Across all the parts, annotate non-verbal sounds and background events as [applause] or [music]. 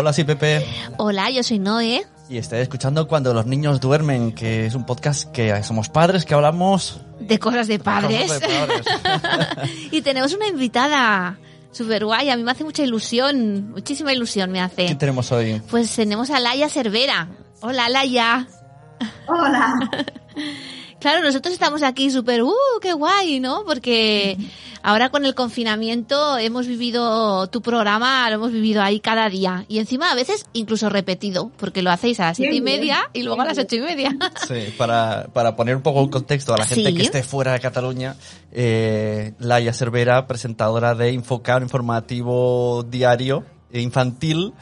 Hola, soy Pepe. Hola, yo soy Noé. Y estoy escuchando Cuando los niños duermen, que es un podcast que somos padres, que hablamos... De cosas de padres. Cosas de padres. [laughs] y tenemos una invitada súper guay. A mí me hace mucha ilusión, muchísima ilusión me hace. ¿Qué tenemos hoy? Pues tenemos a Laia Cervera. Hola, Laia. Hola. [laughs] Claro, nosotros estamos aquí súper, ¡uh, qué guay! ¿no? Porque ahora con el confinamiento hemos vivido tu programa, lo hemos vivido ahí cada día. Y encima a veces incluso repetido, porque lo hacéis a las siete y media y luego a las ocho y media. [laughs] Sí, para, para poner un poco en contexto a la gente Sí. que esté fuera de Cataluña, eh, Laia Cervera, presentadora de Infocar, informativo diario e infantil,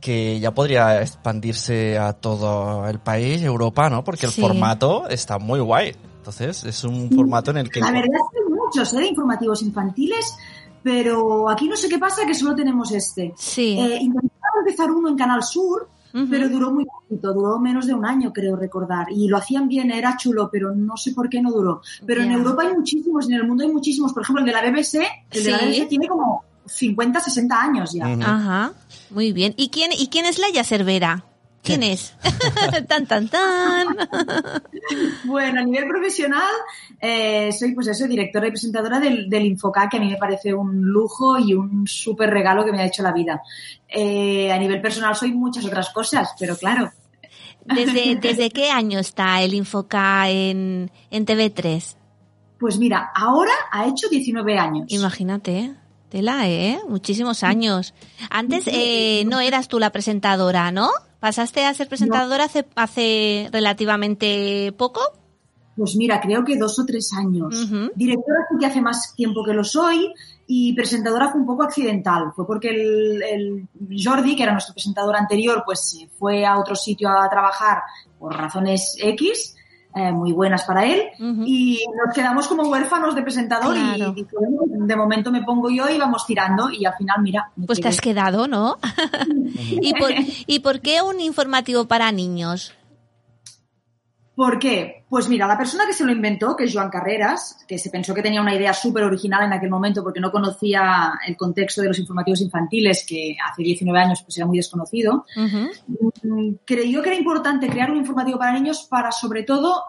que ya podría expandirse a todo el país, Europa, ¿no? Porque el Sí. formato está muy guay. Entonces, es un formato en el que... La verdad es que hay muchos ¿eh? informativos infantiles, pero aquí no sé qué pasa que solo tenemos este. Sí. Eh, intentaron empezar uno en Canal Sur, pero duró muy poquito, duró menos de un año, creo recordar. Y lo hacían bien, era chulo, pero no sé por qué no duró. Pero en. Europa hay muchísimos, en el mundo hay muchísimos. Por ejemplo, el de la BBC, el de la. BBC tiene como 50, 60 años ya. Ajá, muy bien. ¿Y quién, y quién es Laia Cervera? ¿Quién es? [laughs] tan, tan, tan. Bueno, a nivel profesional, eh, soy pues eso, directora y presentadora del, del Infoca, que a mí me parece un lujo y un súper regalo que me ha hecho la vida. Eh, a nivel personal soy muchas otras cosas, pero claro, ¿Desde, [laughs] ¿Desde qué año está el Infoca en, en TV3? pues mira, ahora ha hecho 19 años. Imagínate, tela, ¿eh? Muchísimos años. Antes eh, no eras tú la presentadora, ¿no? ¿Pasaste a ser presentadora hace, hace relativamente poco? Pues mira, creo que dos o tres años. Directora sí que hace más tiempo que lo soy y presentadora fue un poco accidental. Fue porque el, el Jordi, que era nuestro presentador anterior, pues se fue a otro sitio a trabajar por razones X, eh, muy buenas para él, y nos quedamos como huérfanos de presentador Claro. y bueno, de momento me pongo yo y vamos tirando y al final, mira, Pues te has quedado, ¿no? [laughs] ¿Y, por, ¿Y por qué un informativo para niños? ¿Por qué? Pues mira, la persona que se lo inventó, que es Joan Carreras, que se pensó que tenía una idea súper original en aquel momento porque no conocía el contexto de los informativos infantiles, que hace 19 años pues era muy desconocido, mm, creyó que era importante crear un informativo para niños para, sobre todo,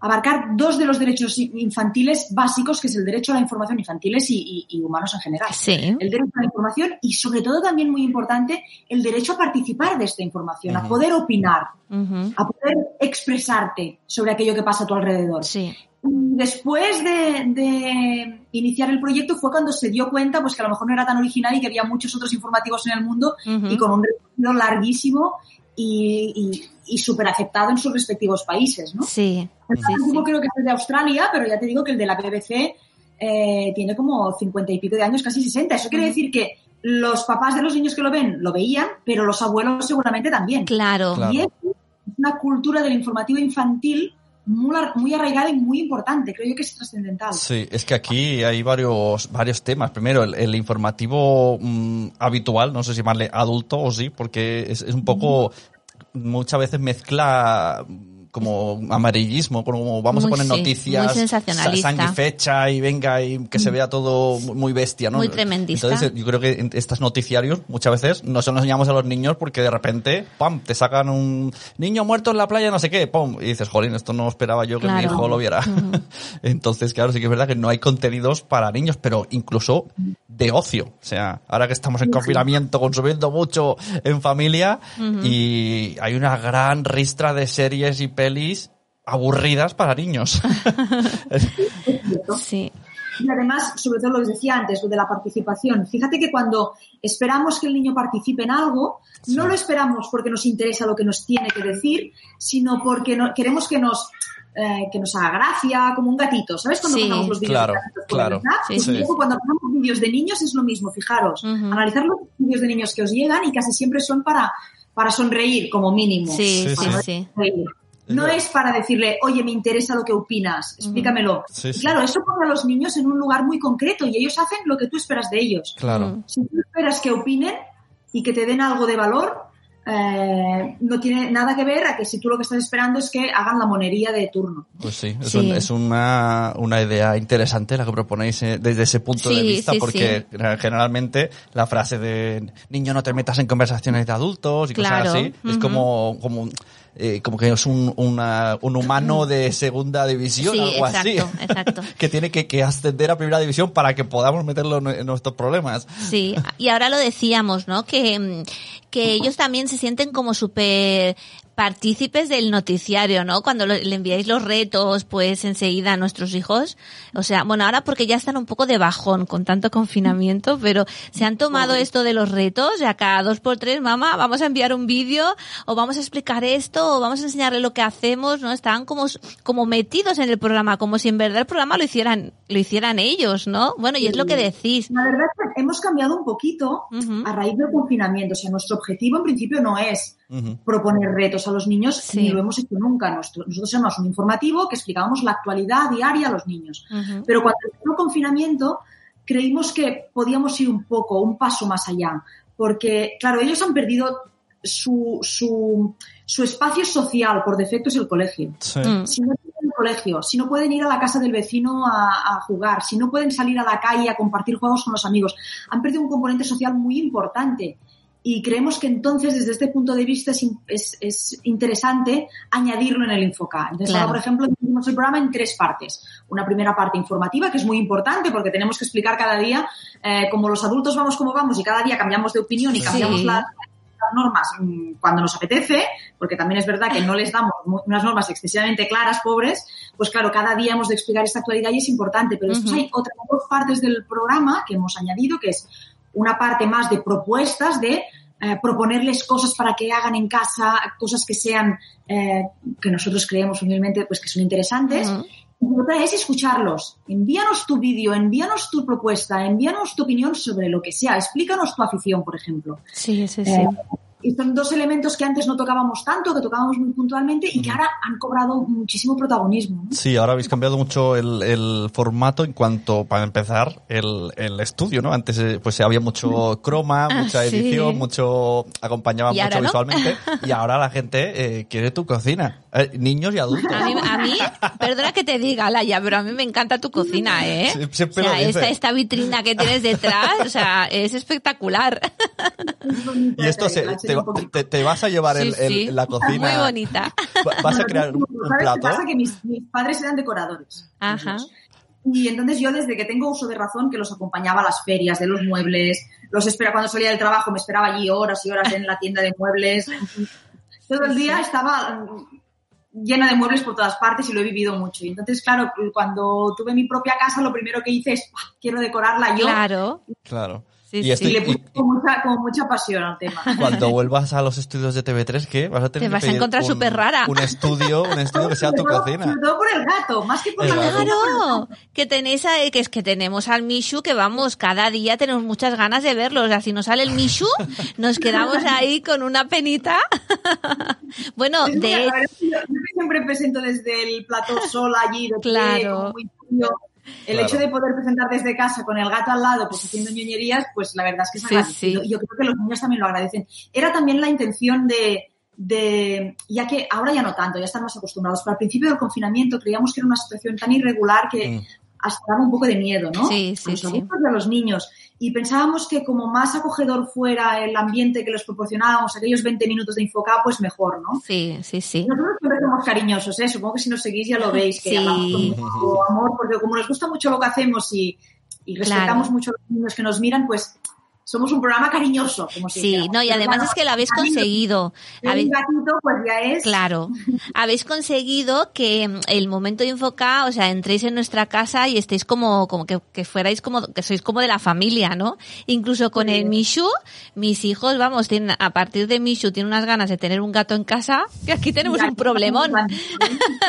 abarcar dos de los derechos infantiles básicos, que es el derecho a la información infantiles y, y- y humanos en general. Sí. El derecho a la información y, sobre todo, también muy importante, el derecho a participar de esta información, a Ujú. poder opinar Ujú. a poder expresarte sobre aquello que pasa a tu alrededor. Sí. Después de, de iniciar el proyecto fue cuando se dio cuenta pues que a lo mejor no era tan original y que había muchos otros informativos en el mundo Ujú. y con un recorrido larguísimo y, y, y súper aceptado en sus respectivos países. ¿no? Sí. El Sí, creo que es de Australia, pero ya te digo que el de la BBC eh, tiene como 50 y pico de años, casi 60. Eso quiere decir que los papás de los niños que lo ven lo veían, pero los abuelos seguramente también. Claro. Claro. Y es una cultura del informativo infantil muy, muy arraigada y muy importante. Creo yo que es trascendental. Sí, es que aquí hay varios, varios temas. Primero, el, informativo mm, habitual, no sé si llamarle adulto o sí, porque es, un poco, muchas veces mezcla como amarillismo, como vamos Muy a poner sí, noticias sangre y fecha y venga y que se vea todo muy bestia, ¿no? Muy tremendista. Entonces, yo creo que estos noticiarios muchas veces no se los enseñamos a los niños porque de repente, pam, te sacan un niño muerto en la playa, no sé qué, pum, y dices, jolín, esto no esperaba yo que mi Claro. hijo lo viera. [laughs] Entonces, claro, sí que es verdad que no hay contenidos para niños, pero incluso de ocio. O sea, ahora que estamos en confinamiento, consumiendo mucho en familia, y hay una gran ristra de series y pelis aburridas para niños. ¿cierto? [laughs] Sí. Y además, sobre todo lo que decía antes, lo de la participación. Fíjate que cuando esperamos que el niño participe en algo, no lo esperamos porque nos interesa lo que nos tiene que decir, sino porque no- queremos que nos eh, que nos haga gracia, como un gatito. ¿Sabes cuando Sí. pasamos los vídeos Claro, de gatitos por claro. Sí, Pues sí. un poco cuando pasamos vídeos de niños es lo mismo, fijaros. Analizar los vídeos de niños que os llegan y casi siempre son para, para sonreír, como mínimo. Sí, Sí, sí. No es para decirle, oye, me interesa lo que opinas, explícamelo. Sí, Y sí. Claro, eso pone a los niños en un lugar muy concreto y ellos hacen lo que tú esperas de ellos. Claro. Mm. Si tú esperas que opinen y que te den algo de valor, eh, no tiene nada que ver a que si tú lo que estás esperando es que hagan la monería de turno. Pues sí, es, Sí. un- es una, una idea interesante la que proponéis eh, desde ese punto de vista, sí, porque generalmente la frase de niño no te metas en conversaciones de adultos y Claro, cosas así, es como, como, eh, como que es un, una- un humano de segunda división, Sí, algo exacto, así, [laughs] exacto. que tiene que, que ascender a primera división para que podamos meterlo en, en nuestros problemas. Sí, y ahora lo decíamos, ¿no? Que, mm, que ellos también se sienten como súper partícipes del noticiario, ¿no? Cuando le enviáis los retos, pues enseguida a nuestros hijos. O sea, bueno, ahora porque ya están un poco de bajón con tanto confinamiento, pero se han tomado esto de los retos, ya cada dos por tres, mamá, vamos a enviar un vídeo, o vamos a explicar esto, o vamos a enseñarle lo que hacemos, ¿no? Están como, como metidos en el programa, como si en verdad el programa lo hicieran, lo hicieran ellos, ¿no? Bueno, y es lo que decís. La verdad es que hemos cambiado un poquito a raíz del confinamiento. O sea, nuestro objetivo en principio no es Proponer retos a los niños, Sí. ni lo hemos hecho nunca. Nosotros éramos un informativo que explicábamos la actualidad diaria a los niños. Pero cuando empezó el confinamiento, creímos que podíamos ir un poco, un paso más allá. Porque, claro, ellos han perdido su, su, su espacio social, por defecto es el colegio. Sí. Mm. Si no tienen el colegio, si no pueden ir a la casa del vecino a, a jugar, si no pueden salir a la calle a compartir juegos con los amigos, han perdido un componente social muy importante. Y creemos que entonces, desde este punto de vista, es, es- es interesante añadirlo en el Infoca. Entonces, Claro. ahora, por ejemplo, dividimos el programa en tres partes. Una primera parte informativa, que es muy importante porque tenemos que explicar cada día, eh, como los adultos vamos como vamos y cada día cambiamos de opinión y Sí. cambiamos la, las normas mm, cuando nos apetece, porque también es verdad que no les damos unas normas excesivamente claras, pobres, pues claro, cada día hemos de explicar esta actualidad y es importante, pero después hay otras dos partes del programa que hemos añadido, que es una parte más de propuestas, de eh, proponerles cosas para que hagan en casa, cosas que sean, eh, que nosotros creemos humildemente, pues que son interesantes. Y otra es escucharlos. Envíanos tu vídeo, envíanos tu propuesta, envíanos tu opinión sobre lo que sea. Explícanos tu afición, por ejemplo. Sí, sí, sí. Eh, y son dos elementos que antes no tocábamos tanto, que tocábamos muy puntualmente y que ahora han cobrado muchísimo protagonismo. ¿no? Sí, ahora habéis cambiado mucho el, el formato en cuanto, para empezar, el, el estudio, ¿no? Antes eh, pues había mucho croma, Ah, mucha sí. edición, mucho acompañaba ¿Y mucho no? visualmente [laughs] y ahora la gente eh, quiere tu cocina, Eh, niños y adultos. A mí, a [laughs] mí, perdona que te diga, Laia, pero a mí me encanta tu cocina, ¿eh? Sí, o sea, lo dice. esta, esta vitrina que tienes detrás, o sea, es espectacular. Y esto se- te, te- te vas a llevar el- Sí, el- sí. la cocina. Muy bonita. Va- Vas a crear un, un ¿Sabes qué plato. pasa? Que mis, mis padres eran decoradores. Ajá. Y entonces yo desde que tengo uso de razón que los acompañaba a las ferias de los muebles, los espera cuando salía del trabajo, me esperaba allí horas y horas en la tienda de muebles. Todo el día estaba mm, llena de muebles por todas partes y lo he vivido mucho. Y entonces, claro, cuando tuve mi propia casa, lo primero que hice es, "Ah, quiero decorarla yo. Claro. Claro. Sí, y sí. esto- Y le y- puse con mucha, con mucha pasión al tema. [laughs] cuando vuelvas a los estudios de TV3, ¿qué? Vas a tener Te que vas a encontrar súper rara. Un estudio, un estudio que sea tu todo- cocina. Sobre todo por el gato, más que por El la gato. Claro, que tenéis a- que es que tenemos al Mishu que vamos, cada día tenemos muchas ganas de verlo. O sea, si nos sale el Mishu, [laughs] nos quedamos ahí con una penita. [laughs] bueno, Es de que yo, yo que siempre presento desde el plató sola allí, de pie, Claro. como muy frío. El Claro. hecho de poder presentar desde casa con el gato al lado, pues haciendo ñoñerías, pues la verdad es que es Sí, agradecido. sí. Yo creo que los niños también lo agradecen. Era también la intención de, de, ya que ahora ya no tanto, ya están más acostumbrados, pero al principio del confinamiento creíamos que era una situación tan irregular que Mm. hasta daba un poco de miedo, ¿no? Sí, sí, a los sí. adultos y a los niños. Y pensábamos que como más acogedor fuera el ambiente que les proporcionábamos, aquellos 20 minutos de Infoca, pues mejor, ¿no? Sí, sí, sí. Nosotros siempre somos cariñosos, ¿eh? Supongo que si nos seguís ya lo veis, que Sí. hablamos con mucho amor, porque como nos gusta mucho lo que hacemos y, y respetamos Claro. mucho a los niños que nos miran, pues somos un programa cariñoso, como si Sí, dijéramos. no, y Pero además es que lo habéis conseguido. Un Habéis- gatito, pues ya es. Claro, [laughs] habéis conseguido que mm, el momento de enfocar, o sea, entréis en nuestra casa y estéis como, como que, que fuerais como, que sois como de la familia, ¿no? Incluso con el Mishu, mis hijos, vamos, tienen, a partir de Mishu tienen unas ganas de tener un gato en casa, que aquí tenemos un problemón.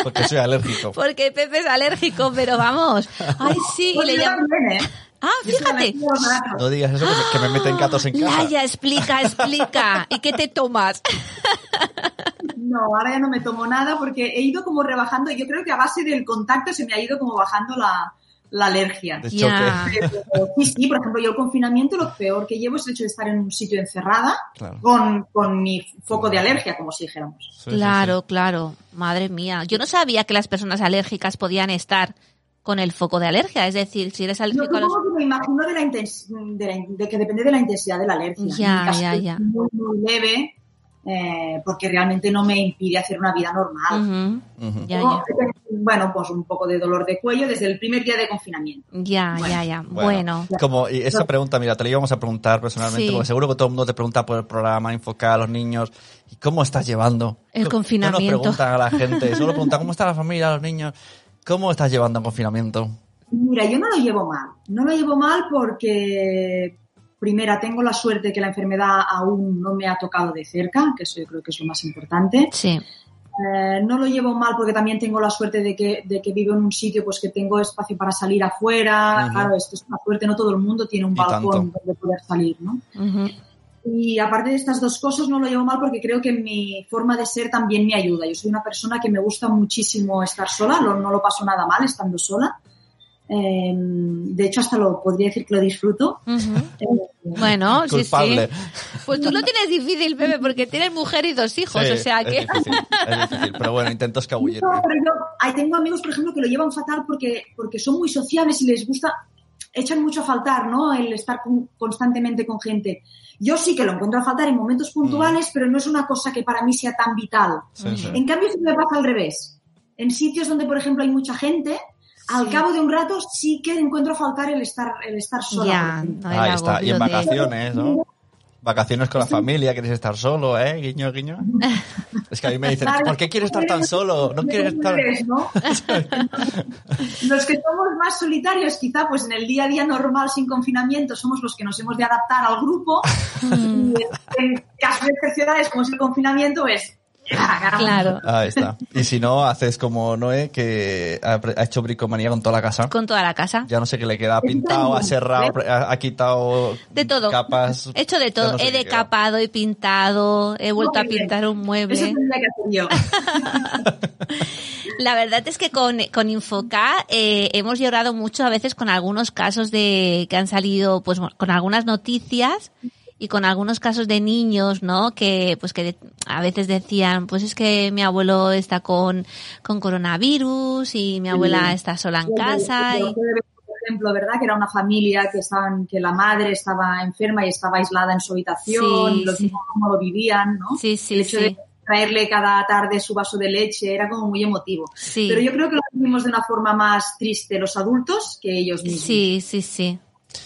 Porque soy alérgico. [laughs] Porque Pepe es alérgico, pero vamos. [laughs] Ay, sí, y Pues le yo llamo. también, ¿eh? Ah, fíjate. No digas eso que, me meten gatos en casa. Laia, explica, explica. ¿Y qué te tomas? No, ahora ya no me tomo nada porque he ido como rebajando. Yo creo que a base del contacto se me ha ido como bajando la, la alergia. Sí, sí, por ejemplo, yo el confinamiento lo peor que llevo es el hecho de estar en un sitio encerrada Claro. con, con mi foco de alergia, como si dijéramos. Sí, sí, Claro, claro. Madre mía. Yo no sabía que las personas alérgicas podían estar con el foco de alergia. Es decir, si eres Yo alérgico a los... que me imagino de, la intens- de, la- de que depende de la intensidad de la alergia. Ya, En mi caso ya, ya. Muy, muy leve, eh, porque realmente no me impide hacer una vida normal. Ya, ya. Bueno, pues un poco de dolor de cuello desde el primer día de confinamiento. Ya, Bueno, ya, ya. Bueno. Como, y esa pregunta, mira, te la íbamos a preguntar personalmente, Sí. porque seguro que todo el mundo te pregunta por el programa, enfocar a los niños. ¿Y cómo estás llevando? El confinamiento. No nos preguntan a la gente, [laughs] solo preguntan cómo está la familia, los niños. ¿Cómo estás llevando el confinamiento? Mira, yo no lo llevo mal. No lo llevo mal porque, primera, tengo la suerte que la enfermedad aún no me ha tocado de cerca, que eso yo creo que es lo más importante. Sí. Eh, no lo llevo mal porque también tengo la suerte de que, de que vivo en un sitio pues que tengo espacio para salir afuera. Claro, esto es una suerte, no todo el mundo tiene un Y balcón tanto. donde poder salir, ¿no? Ujú. Y aparte de estas dos cosas, no lo llevo mal porque creo que mi forma de ser también me ayuda. Yo soy una persona que me gusta muchísimo estar sola, lo- no lo paso nada mal estando sola. Eh, de hecho, hasta lo podría decir que lo disfruto. Ujú. Eh, Bueno, sí, Culpable. sí. Pues tú lo tienes difícil, Pepe, porque tienes mujer y dos hijos, Sí, o sea es que... difícil, es difícil, pero bueno, intento escabullirme. No, pero yo ahí tengo amigos, por ejemplo, que lo llevan fatal porque, porque son muy sociables y les gusta, echan mucho a faltar, ¿no? El estar con- constantemente con gente. Yo sí que lo encuentro a faltar en momentos puntuales, pero no es una cosa que para mí sea tan vital. Sí, sí. En cambio, sí me pasa al revés. En sitios donde, por ejemplo, hay mucha gente, al cabo de un rato sí que encuentro a faltar el estar, el estar sola. Ya, no, Ahí está, y en vacaciones, ¿no? Vacaciones con la familia, quieres estar solo, ¿eh? Guiño, guiño. Es que a mí me dicen, ¿por qué quieres estar tan solo? No quieres estar... [laughs] Los que somos más solitarios, quizá, pues en el día a día normal, sin confinamiento, somos los que nos hemos de adaptar al grupo. [laughs] Y en casos excepcionales, como es el confinamiento, pues. Claro, Ahí está. Y si no, haces como Noé, que ha hecho bricomanía con toda la casa. con toda la casa. Ya no sé qué le queda, ha pintado, ha cerrado, ha, ha quitado De todo. capas. He hecho de todo. no sé he decapado, he pintado, he vuelto a pintar un Eso mueble. tendría que hacer yo. [laughs] La verdad es que con, con Infoca eh, hemos llorado mucho a veces con algunos casos de que han salido, pues con algunas noticias y con algunos casos de niños, ¿no? Que pues que a veces decían, pues es que mi abuelo está con, con coronavirus y mi abuela está sola en casa. Y, Por ejemplo, ¿verdad? Que era una familia que estaban, que la madre estaba enferma y estaba aislada en su habitación, los sí. niños cómo lo vivían, ¿no? sí, sí, el hecho sí. de traerle cada tarde su vaso de leche era como muy emotivo. Sí. Pero yo creo que lo vivimos de una forma más triste los adultos que ellos mismos. Sí, sí, sí.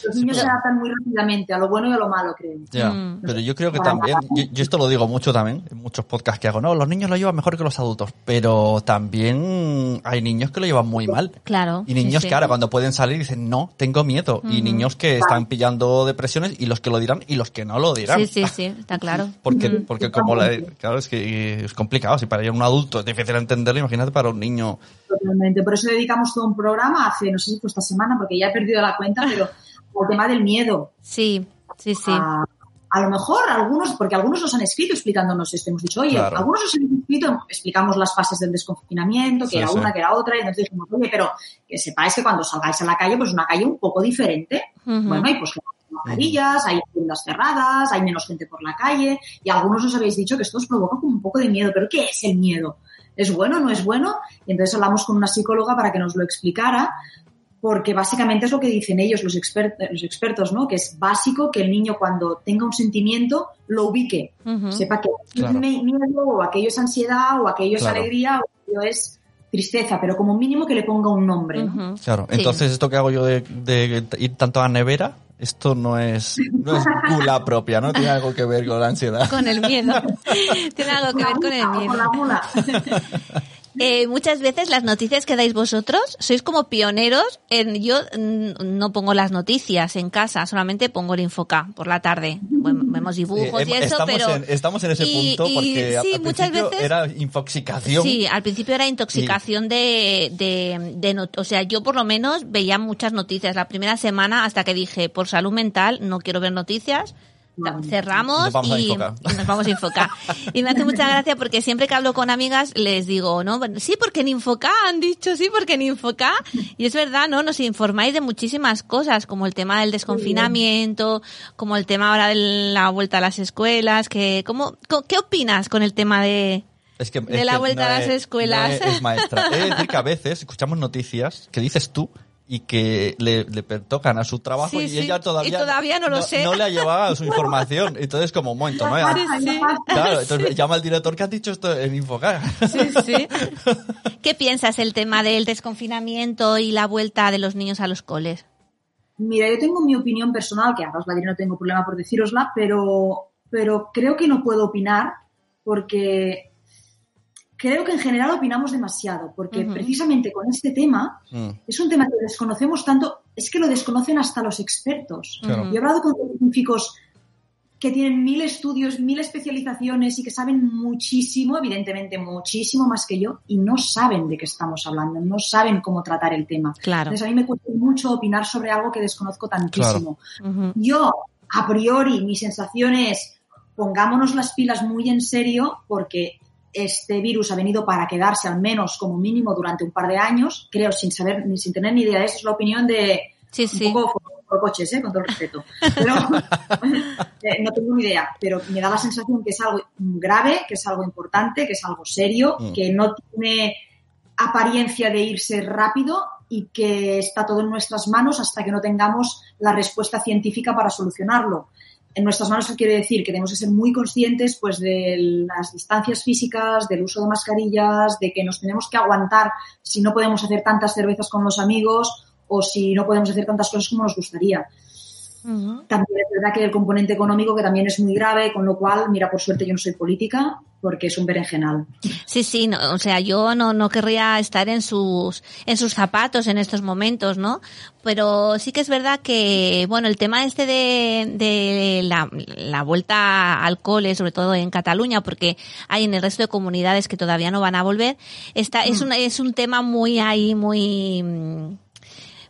Los niños se adaptan muy rápidamente a lo bueno y a lo malo, creo. Ya, Mm. pero yo creo que también, yo, yo esto lo digo mucho también, en muchos podcasts que hago, no, los niños lo llevan mejor que los adultos, pero también hay niños que lo llevan muy mal. Claro. Y niños sí, sí. que ahora cuando pueden salir dicen, no, tengo miedo. Y niños que están pillando depresiones y los que lo dirán y los que no lo dirán. Sí, sí, sí, está claro. [laughs] Porque, porque como la, claro, es que es complicado. Si para un adulto es difícil entenderlo, imagínate para un niño. Totalmente. Por eso dedicamos todo un programa hace, no sé si fue esta semana, porque ya he perdido la cuenta, pero al tema del miedo. Sí, sí, sí. A, a lo mejor algunos, porque algunos nos han escrito explicándonos esto, hemos dicho, oye, Claro. algunos nos han escrito, explicamos las fases del desconfinamiento, que Sí, era sí. una, que era otra, y nos dijimos, oye, pero que sepáis que cuando salgáis a la calle, pues es una calle un poco diferente. Ujú. Bueno, hay pues mascarillas, hay tiendas cerradas, hay menos gente por la calle, y algunos os habéis dicho que esto os provoca como un poco de miedo, pero ¿qué es el miedo? ¿Es bueno? ¿No es bueno? Y entonces hablamos con una psicóloga para que nos lo explicara, porque básicamente es lo que dicen ellos, los, expert- los expertos, ¿no? Que es básico que el niño cuando tenga un sentimiento lo ubique, sepa que Claro. es miedo o aquello es ansiedad o aquello Claro. es alegría o aquello es tristeza, pero como mínimo que le ponga un nombre, ¿no? Claro. Sí. Entonces, esto que hago yo de, de ir tanto a la nevera, Esto no es, no es gula [laughs] propia, ¿no? Tiene algo que ver con la ansiedad. Con el miedo. [laughs] Tiene algo que ver con el miedo. [laughs] Eh, muchas veces las noticias que dais vosotros sois como pioneros en yo mm, no pongo las noticias en casa solamente pongo el infoca por la tarde Bueno, vemos dibujos Eh, y em- eso estamos, pero en, estamos en ese y- punto y porque a- sí al muchas principio veces era infoxicación. Sí, al principio era intoxicación de, de, de not- o sea, yo por lo menos veía muchas noticias la primera semana hasta que dije, por salud mental, no quiero ver noticias. Cerramos Y nos vamos a y, Infoca. y nos vamos a Infoca. Y me hace mucha gracia porque siempre que hablo con amigas les digo, ¿no? Sí, porque en Infoca han dicho, sí, porque en Infoca. Y es verdad, ¿no? Nos informáis de muchísimas cosas, como el tema del desconfinamiento, como el tema ahora de la vuelta a las escuelas, que, ¿cómo, ¿qué opinas con el tema de, Es que, De es la que vuelta a las es- escuelas. no es, es maestra. He de decir que a veces escuchamos noticias que dices tú y que le, le pertocan a su trabajo Sí, y sí. ella todavía, Y todavía no lo sé. No le ha llevado su [laughs] información. Entonces, como un momento, ¿no? Pasa. Claro, entonces llama al director que ha dicho esto en Infocar. Sí, sí. [laughs] ¿Qué piensas el tema del desconfinamiento y la vuelta de los niños a los coles? Mira, yo tengo mi opinión personal, que ahora os la diré, no tengo problema por decírosla, pero, pero creo que no puedo opinar porque creo que en general opinamos demasiado, porque precisamente con este tema Mm, es un tema que desconocemos tanto, es que lo desconocen hasta los expertos. Yo he hablado con científicos que tienen mil estudios, mil especializaciones y que saben muchísimo, evidentemente muchísimo más que yo, y no saben de qué estamos hablando, no saben cómo tratar el tema. Claro. Entonces a mí me cuesta mucho opinar sobre algo que desconozco tantísimo. Yo, a priori, mi sensación es pongámonos las pilas muy en serio porque este virus ha venido para quedarse al menos como mínimo durante un par de años, creo, sin saber ni sin tener ni idea. Esa es la opinión de Sí, un sí. poco por, por coches, ¿eh? con todo el respeto. Pero [laughs] [laughs] eh, no tengo ni idea, pero me da la sensación que es algo grave, que es algo importante, que es algo serio, Mm. que no tiene apariencia de irse rápido y que está todo en nuestras manos hasta que no tengamos la respuesta científica para solucionarlo. En nuestras manos eso quiere decir que tenemos que ser muy conscientes pues de las distancias físicas, del uso de mascarillas, de que nos tenemos que aguantar si no podemos hacer tantas cervezas con los amigos o si no podemos hacer tantas cosas como nos gustaría. También es verdad que el componente económico que también es muy grave, con lo cual, mira, por suerte yo no soy política porque es un berenjenal. Sí, sí, no, o sea, yo no, no querría estar en sus, en sus zapatos en estos momentos, ¿no? Pero sí que es verdad que, bueno, el tema este de, de la, la vuelta al cole, sobre todo en Cataluña, porque hay en el resto de comunidades que todavía no van a volver, está, es un, es un tema muy ahí, muy, mm,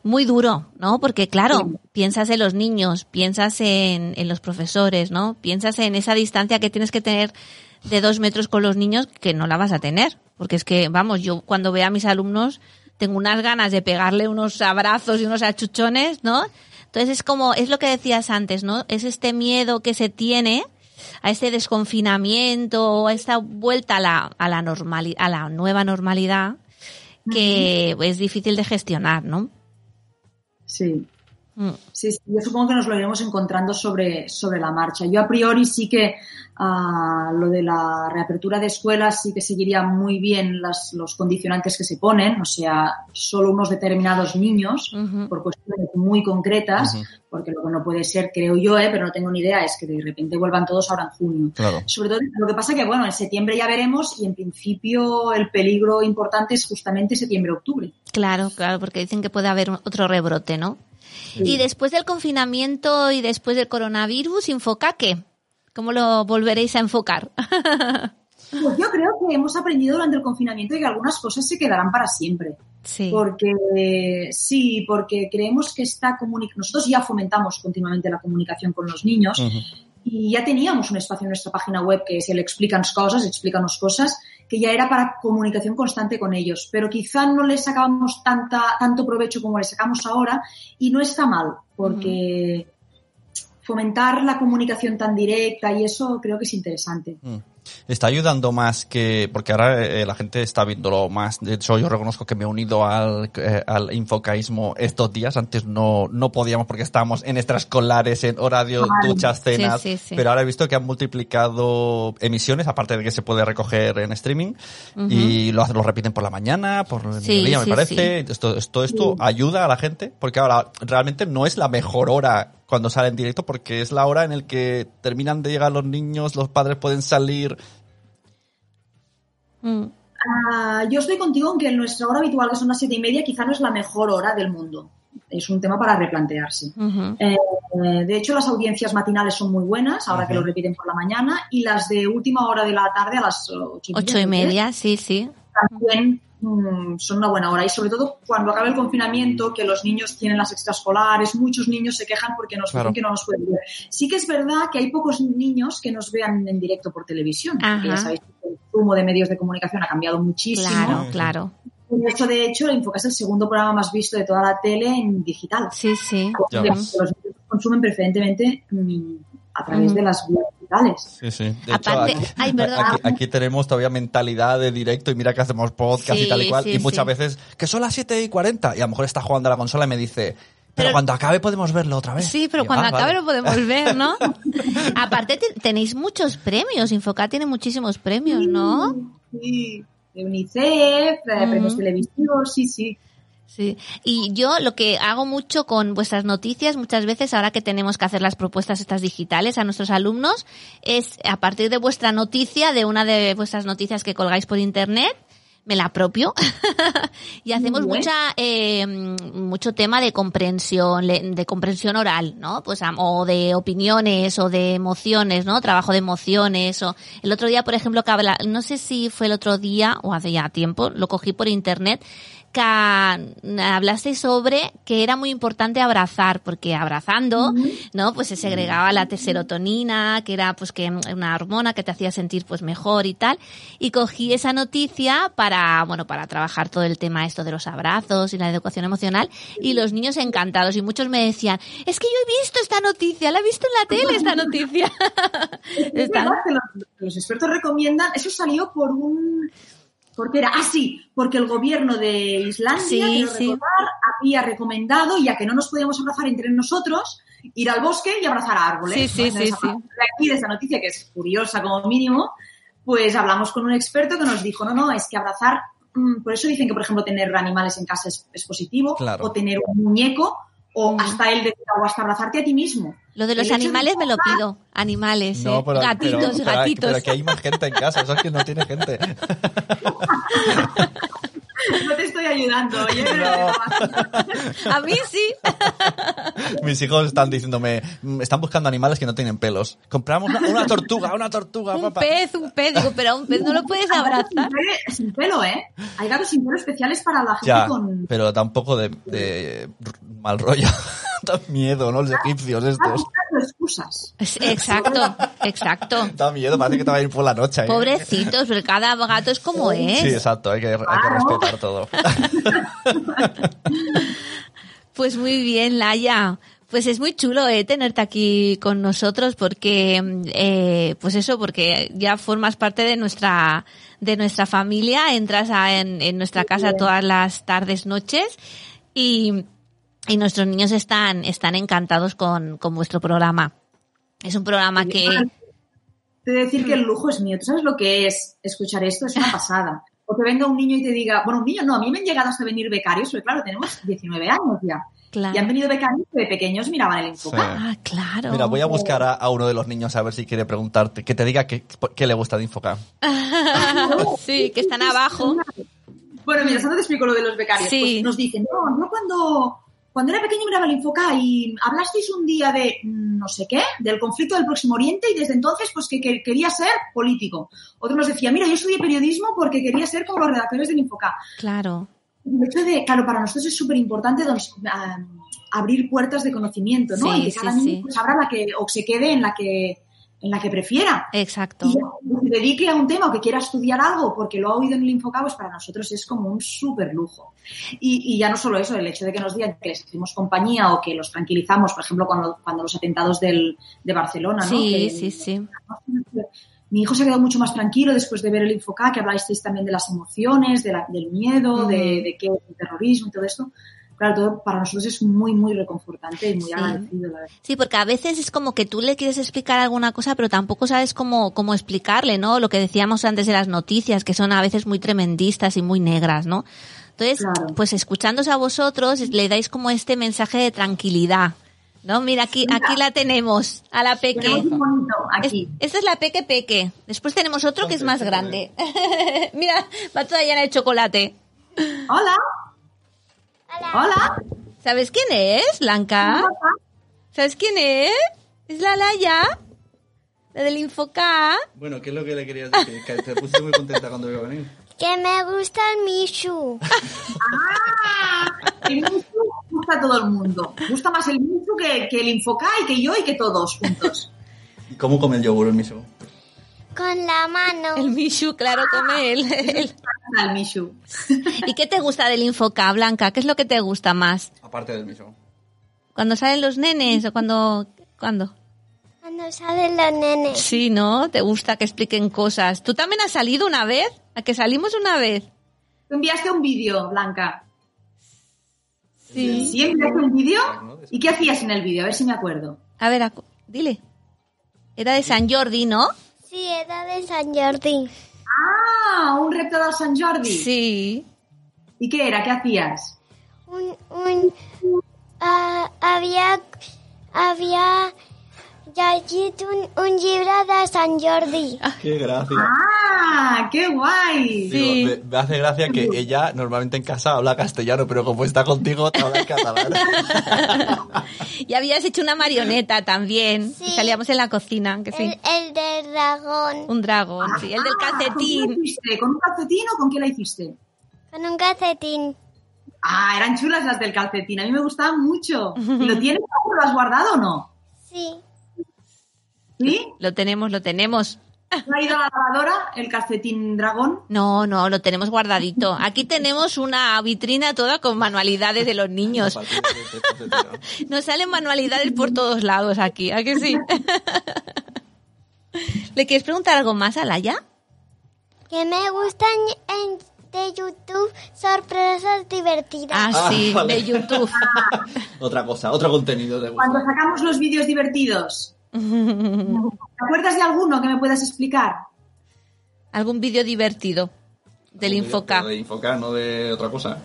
muy duro, ¿no? Porque claro, Sí. piensas en los niños, piensas en, en los profesores, ¿no? Piensas en esa distancia que tienes que tener de dos metros con los niños que no la vas a tener. Porque es que, vamos, yo cuando veo a mis alumnos tengo unas ganas de pegarle unos abrazos y unos achuchones, ¿no? Entonces es como, es lo que decías antes, ¿no? Es este miedo que se tiene a este desconfinamiento, a esta vuelta a la, a la normali- a la nueva normalidad que es difícil de gestionar, ¿no? Sí. Mm. Sí, sí, yo supongo que nos lo iremos encontrando sobre, sobre la marcha. Yo a priori sí que ah, lo de la reapertura de escuelas sí que seguiría muy bien las, los condicionantes que se ponen, o sea, solo unos determinados niños, por cuestiones muy concretas, porque lo que no puede ser, creo yo, eh, pero no tengo ni idea, es que de repente vuelvan todos ahora en junio. Claro. Sobre todo, lo que pasa que, bueno, en septiembre ya veremos y en principio el peligro importante es justamente septiembre-octubre. Claro, claro, porque dicen que puede haber otro rebrote, ¿no? Y después del confinamiento y después del coronavirus, ¿enfoca qué? ¿Cómo lo volveréis a enfocar? [laughs] Pues yo creo que hemos aprendido durante el confinamiento y que algunas cosas se quedarán para siempre. sí. Porque sí, porque creemos que esta comunicación, nosotros ya fomentamos continuamente la comunicación con los niños y ya teníamos un espacio en nuestra página web que se le explican cosas, explícanos cosas, que ya era para comunicación constante con ellos, pero quizá no le sacábamos tanta, tanto provecho como le sacamos ahora y no está mal, porque fomentar la comunicación tan directa y eso creo que es interesante. Está ayudando más que, porque ahora eh, la gente está viéndolo más. De hecho, yo reconozco que me he unido al, eh, al infocaísmo estos días. Antes no, no podíamos porque estábamos en extraescolares, en horario, Vale. duchas, cenas. Sí, sí, sí. Pero ahora he visto que han multiplicado emisiones, aparte de que se puede recoger en streaming. Y lo, lo repiten por la mañana, por el mediodía, me parece. Esto, esto, esto ayuda a la gente, porque ahora realmente no es la mejor hora cuando sale en directo porque es la hora en el que terminan de llegar los niños, los padres pueden salir. Mm. Ah, yo estoy contigo en que nuestra hora habitual, que son las siete y media, quizá no es la mejor hora del mundo. Es un tema para replantearse. Eh, de hecho, las audiencias matinales son muy buenas, ahora que lo repiten por la mañana, y las de última hora de la tarde a las ocho y media. Ocho y media, sí, sí. También mm, son una buena hora. Y sobre todo cuando acabe el confinamiento, que los niños tienen las extraescolares, muchos niños se quejan porque nos Claro. dicen que no nos pueden ver. Sí que es verdad que hay pocos niños que nos vean en directo por televisión. Porque ya sabéis que el consumo de medios de comunicación ha cambiado muchísimo. Claro, claro. De hecho, de hecho, Infoca es el segundo programa más visto de toda la tele en digital. Sí, sí. Los niños consumen preferentemente mm, a través de las vías digitales. Sí, sí. De Aparte- hecho, aquí, ay, perdón. aquí- aquí tenemos todavía mentalidad de directo y mira que hacemos podcast y tal y cual. sí, y muchas sí. veces, que son las 7 y 40 y a lo mejor está jugando a la consola y me dice, pero, Pero- cuando acabe podemos verlo otra vez. Sí, pero Y cuando "Ah, acabe vale". lo podemos [laughs] ver, ¿no? Aparte te- tenéis muchos premios, Infoca tiene muchísimos premios, ¿no? Sí, de UNICEF, eh, premios televisivos, sí, sí. Sí. Y yo lo que hago mucho con vuestras noticias, muchas veces ahora que tenemos que hacer las propuestas estas digitales a nuestros alumnos, es a partir de vuestra noticia, de una de vuestras noticias que colgáis por internet, me la apropio [laughs] y hacemos bien. mucha eh, mucho tema de comprensión de comprensión oral no pues o de opiniones o de emociones no trabajo de emociones o el otro día por ejemplo que habla no sé si fue el otro día o hace ya tiempo lo cogí por internet que hablaste sobre que era muy importante abrazar porque abrazando no pues se segregaba la serotonina que era pues que una hormona que te hacía sentir pues mejor y tal. Y cogí esa noticia para bueno para trabajar todo el tema esto de los abrazos y la educación emocional y los niños encantados. Y muchos me decían es que yo he visto esta noticia la he visto en la tele esta noticia [laughs] Es verdad que los, los expertos recomiendan, eso salió por un... ¿Por qué era? Ah, sí, porque el gobierno de Islandia, Sí, recordar, había recomendado, ya que no nos podíamos abrazar entre nosotros, ir al bosque y abrazar a árboles. Sí, sí, sí, aquí, de esa noticia, que es curiosa como mínimo, pues hablamos con un experto que nos dijo, no, no, es que abrazar, mm, por eso dicen que, por ejemplo, tener animales en casa es, es positivo, Claro. o tener un muñeco, o Mm. hasta el de, o hasta abrazarte a ti mismo. lo de los de animales me lo pido animales No, eh. pero, gatitos pero- pero gatitos pero que hay más gente en casa, eso es que no tiene gente. [laughs] No te estoy ayudando, oye. pero- a mí sí Mis hijos están diciéndome, "Mm, están buscando animales que no tienen pelos. Compramos una, una tortuga, una tortuga, un papá. pez un pez digo pero a un pez no lo puedes abrazar Sin pelo- Sin pelo, ¿eh? Hay gatos sin pelo especiales para la gente Ya, con... pero tampoco de, de mal rollo. [laughs] da miedo, ¿no? Los egipcios Ah, estos. Buscando excusas. Exacto exacto [laughs] Da miedo, parece que te va a ir por la noche. ¿eh? Pobrecitos, pero cada gato es como es. Sí, exacto, hay que, hay que Claro. respetar todo. [laughs] Pues muy bien, Laia. Pues es muy chulo eh, tenerte aquí con nosotros porque, eh, pues eso, porque ya formas parte de nuestra de nuestra familia, entras a- en, en nuestra casa todas las tardes, noches y, y nuestros niños están están encantados con, con vuestro programa. Es un programa que Te he de decir que el lujo es mío. ¿Tú sabes lo que es escuchar esto? Es una [laughs] pasada. O que venga un niño y te diga, bueno, un niño no, a mí me han llegado hasta venir becarios, porque claro, tenemos 19 años ya. claro. Y han venido becarios que de pequeños miraban el Infoca. Sí. Ah, claro. Mira, voy a buscar a, a uno de los niños a ver si quiere preguntarte, que te diga qué, qué le gusta de Infoca. [laughs] sí, que están abajo. Bueno, mira, solo te explico lo de los becarios. Sí. Pues nos dicen, no, yo cuando, cuando era pequeño miraba el Infoca y hablasteis un día de mm, no sé qué, del conflicto del Próximo Oriente y desde entonces pues que, que quería ser político. Otro nos decía, mira, yo estudié periodismo porque quería ser como los redactores del Infoca. Claro. El hecho de, claro, para nosotros es súper importante abrir puertas de conocimiento, ¿no? Sí, y que cada sí, niño sí. pues, abra la que, o se quede en la que, en la que prefiera. Exacto. Y se dedique a un tema o que quiera estudiar algo porque lo ha oído en el Infocab, pues para nosotros es como un súper lujo. Y, y ya no solo eso, el hecho de que nos digan que les hacemos compañía o que los tranquilizamos, por ejemplo, cuando, cuando los atentados del, de Barcelona, ¿no? Sí, Que- sí, sí. Mi hijo se ha quedado mucho más tranquilo después de ver el Infocab, que habláis también de las emociones, de la- del miedo, Mm. de, de qué es el terrorismo y todo esto. Claro, todo para nosotros es muy, muy reconfortante y muy Sí. agradecido. la verdad. Sí, porque a veces es como que tú le quieres explicar alguna cosa, pero tampoco sabes cómo, cómo explicarle, ¿no? Lo que decíamos antes de las noticias, que son a veces muy tremendistas y muy negras, ¿no? Entonces, Claro. pues escuchándose a vosotros, le dais como este mensaje de tranquilidad, No, mira, aquí, aquí la tenemos, a la peque. Es- aquí. esta es la peque peque. Después tenemos otro que es más grande. [laughs] mira, va toda llena de chocolate. Hola. Hola. ¿Sabes quién es, Blanca? ¿Sabes quién es? Es la Laya, la del Infoca. Bueno, ¿qué es lo que le querías decir? Que te puse muy contenta cuando iba a venir. [laughs] Que me gusta el Mishu. Ah, el Michu gusta a todo el mundo. Gusta más el Michu que, que el Infoca y que yo y que todos juntos. ¿Y cómo come el yogur el miso? Con la mano. El Mishu, claro, come él. [laughs] El Michu. ¿Y qué te gusta del Infoca, Blanca? ¿Qué es lo que te gusta más? Aparte del miso. ¿Cuando salen los nenes o cuando...? ¿Cuándo? Cuando salen los nenes. Sí, ¿no? ¿Te gusta que expliquen cosas? ¿Tú también has salido una vez? ¿A que salimos una vez? Tú enviaste un vídeo, Blanca. Sí. ¿Sí enviaste un vídeo? ¿Y qué hacías en el vídeo? A ver si me acuerdo. A ver, acu- dile. Era de San Jordi, ¿no? Sí, era de San Jordi. Ah, un repto del Sant Jordi. Sí. ¿Y qué era? ¿Qué hacías? Un, un, ah, había, había llegit un, un llibre de Sant Jordi. ¡Qué gracia! Ah, qué guay. Digo, me, me hace gracia que ella normalmente en casa habla castellano, pero como está contigo, habla en catalán. [laughs] Y habías hecho una marioneta también. Sí. Y salíamos en la cocina, que sí. El, el del dragón. Un dragón, sí. El del Ah, ¿Con calcetín. hiciste? ¿Con un calcetín o con qué la hiciste? Con un calcetín. Ah, eran chulas las del calcetín. A mí me gustaban mucho. ¿Y lo [laughs] tienes? ¿Lo has guardado o no? Sí. ¿Sí? Lo tenemos, lo tenemos. ¿No ha ido a la lavadora el calcetín dragón? No, no, lo tenemos guardadito. Aquí tenemos una vitrina toda con manualidades de los niños. [laughs] Nos salen manualidades por todos lados aquí, ¿a que sí? [laughs] ¿Le quieres preguntar algo más a Laia? Que me gustan en, de YouTube sorpresas divertidas. Ah, Ah, sí, vale. de YouTube. [laughs] otra cosa, otro contenido de Cuando sacamos los vídeos divertidos. ¿Te acuerdas de alguno que me puedas explicar? Algún vídeo divertido del Infoca. De Infoca, no de otra cosa.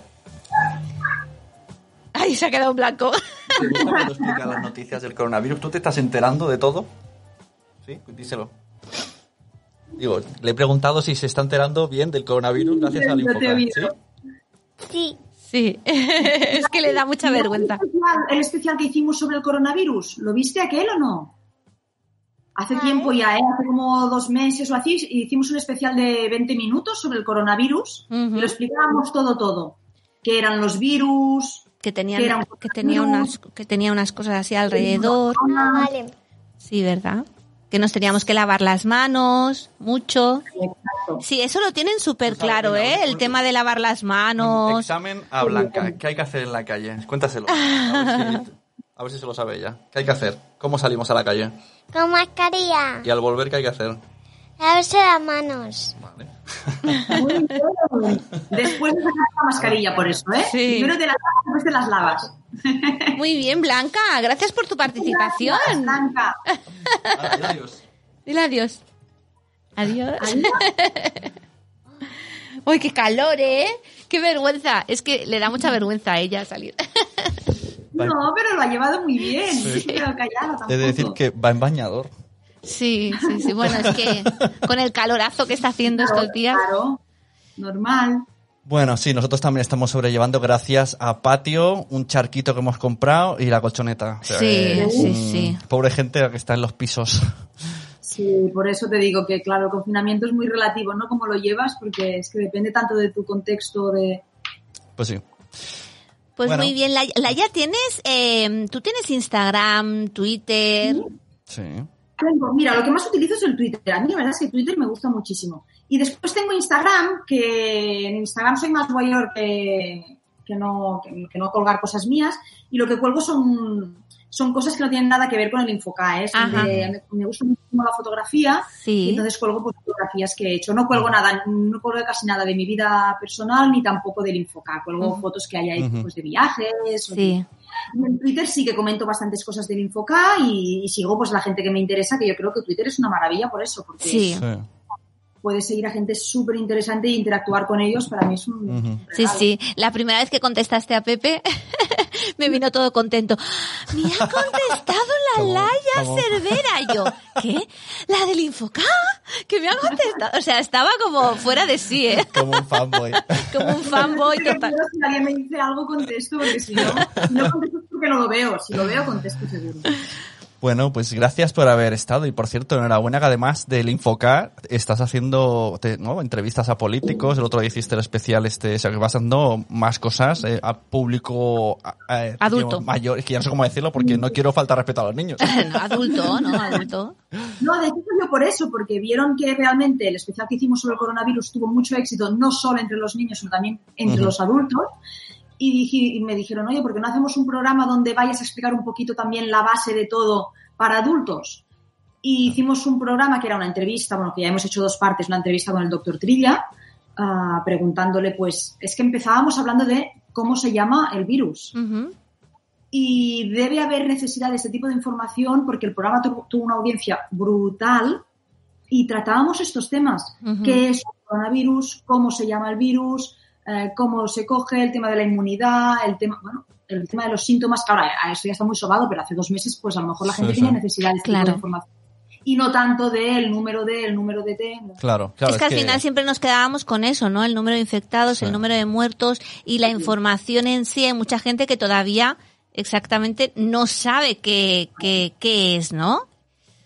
Ay, se ha quedado en blanco. ¿Te gusta cuando explica las noticias del coronavirus? ¿Tú te estás enterando de todo? Sí, díselo. Digo, le he preguntado si se está enterando bien del coronavirus gracias al Infoca. ¿Sí? Sí. Sí, [laughs] es que le da mucha vergüenza. ¿El especial, el especial que hicimos sobre el coronavirus? ¿Lo viste aquel o no? Hace Ah, tiempo ¿eh? ya, ¿eh? hace como dos meses o así, hicimos un especial de 20 minutos sobre el coronavirus Ujú. y lo explicábamos todo, todo. ¿Qué eran los virus? Que tenía, Que era un que tenía unas, que tenía unas cosas así alrededor. Ah, vale. Sí, ¿verdad? Que nos teníamos que lavar las manos mucho. Exacto. Sí, eso lo tienen súper Pues, claro, ¿eh? El tema de lavar las manos. Examen a Blanca. ¿Qué hay que hacer en la calle? Cuéntaselo. [laughs] A ver si, a ver si se lo sabe ella. ¿Qué hay que hacer? ¿Cómo salimos a la calle? Con mascarilla. Y al volver, ¿qué hay que hacer? Lavarse las manos. Vale. Muy [laughs] bien. Después de sacar la mascarilla, por eso, ¿eh? Sí. Primero te las lavas, después te las lavas. [laughs] Muy bien, Blanca. Gracias por tu participación. Gracias, Blanca. Ah, adiós. Dile adiós. Adiós. [laughs] Uy, qué calor, ¿eh? Qué vergüenza. Es que le da mucha vergüenza a ella salir. No, pero lo ha llevado muy bien. Pero callado tampoco. He de decir que va en bañador. Sí, sí, sí. Bueno, es que con el calorazo que está haciendo Claro, estos días. Claro, normal. Bueno, sí, nosotros también estamos sobrellevando gracias a Patio, un charquito que hemos comprado y la colchoneta. O sea, Sí, sí, sí. Pobre gente que está en los pisos. Sí, por eso te digo que, claro, el confinamiento es muy relativo, ¿no? Cómo lo llevas, porque es que depende tanto de tu contexto de... Pues sí. Pues Bueno. muy bien. Laia, Laia, tienes, eh, tú tienes Instagram, Twitter. Sí. Tengo, mira, lo que más utilizo es el Twitter. A mí la verdad es que Twitter me gusta muchísimo. Y después tengo Instagram, que en Instagram soy más guayor que, que, no, que, que no colgar cosas mías. Y lo que cuelgo son, son cosas que no tienen nada que ver con el Infoca. ¿eh? De- me, me gusta muchísimo la fotografía. Y entonces cuelgo pues, fotografías que he hecho. No cuelgo nada, no cuelgo casi nada de mi vida personal ni tampoco del Infoca. Cuelgo fotos que haya hecho pues, de viajes. o de- Sí. en Twitter sí que comento bastantes cosas del Infoca y, y sigo pues la gente que me interesa, que yo creo que Twitter es una maravilla por eso, porque Sí. Puedes seguir a gente súper interesante e interactuar con ellos. Para mí es un... Sí, sí. La primera vez que contestaste a Pepe, [laughs] me vino todo contento. Me ha contestado la Laia Cervera. Y yo, ¿qué? ¿La del Infocá? Que me ha contestado. O sea, estaba como fuera de sí, ¿eh? [laughs] Como un fanboy. [laughs] Como un fanboy total. Si alguien me dice algo, contesto, porque si no, no contesto es porque no lo veo. Si lo veo, contesto seguro. Bueno, pues gracias por haber estado y por cierto, enhorabuena que además del Infocar estás haciendo te- ¿no? entrevistas a políticos, el otro día hiciste el especial este, o sea que vas dando más cosas eh, a público a- Adulto. digamos, mayor, es que ya no sé cómo decirlo porque no quiero faltar respeto a los niños. [laughs] No, adulto, ¿no? Adulto. No, de hecho yo por eso, porque vieron que realmente el especial que hicimos sobre el coronavirus tuvo mucho éxito, no solo entre los niños, sino también entre los adultos. Y, dije- y me dijeron, oye, ¿por qué no hacemos un programa donde vayas a explicar un poquito también la base de todo para adultos? Y hicimos un programa que era una entrevista, bueno, que ya hemos hecho dos partes, una entrevista con el doctor Trilla, ah, preguntándole, pues, es que empezábamos hablando de cómo se llama el virus Ujú. y debe haber necesidad de este tipo de información porque el programa tu- tuvo una audiencia brutal y tratábamos estos temas. Ujú. ¿Qué es el coronavirus? ¿Cómo se llama el virus? Eh, ¿Cómo se coge? El tema de la inmunidad, el tema, bueno, el tema de los síntomas, que ahora a esto ya está muy sobado, pero hace dos meses pues a lo mejor la gente sí. tenía necesidad de este Claro. de información. Y no tanto del número de, el número de T. Claro, claro. es que al final siempre nos quedábamos con eso, ¿no? El número de infectados, Sí. el número de muertos y la información en sí. Hay mucha gente que todavía exactamente no sabe qué, qué, qué es, ¿no?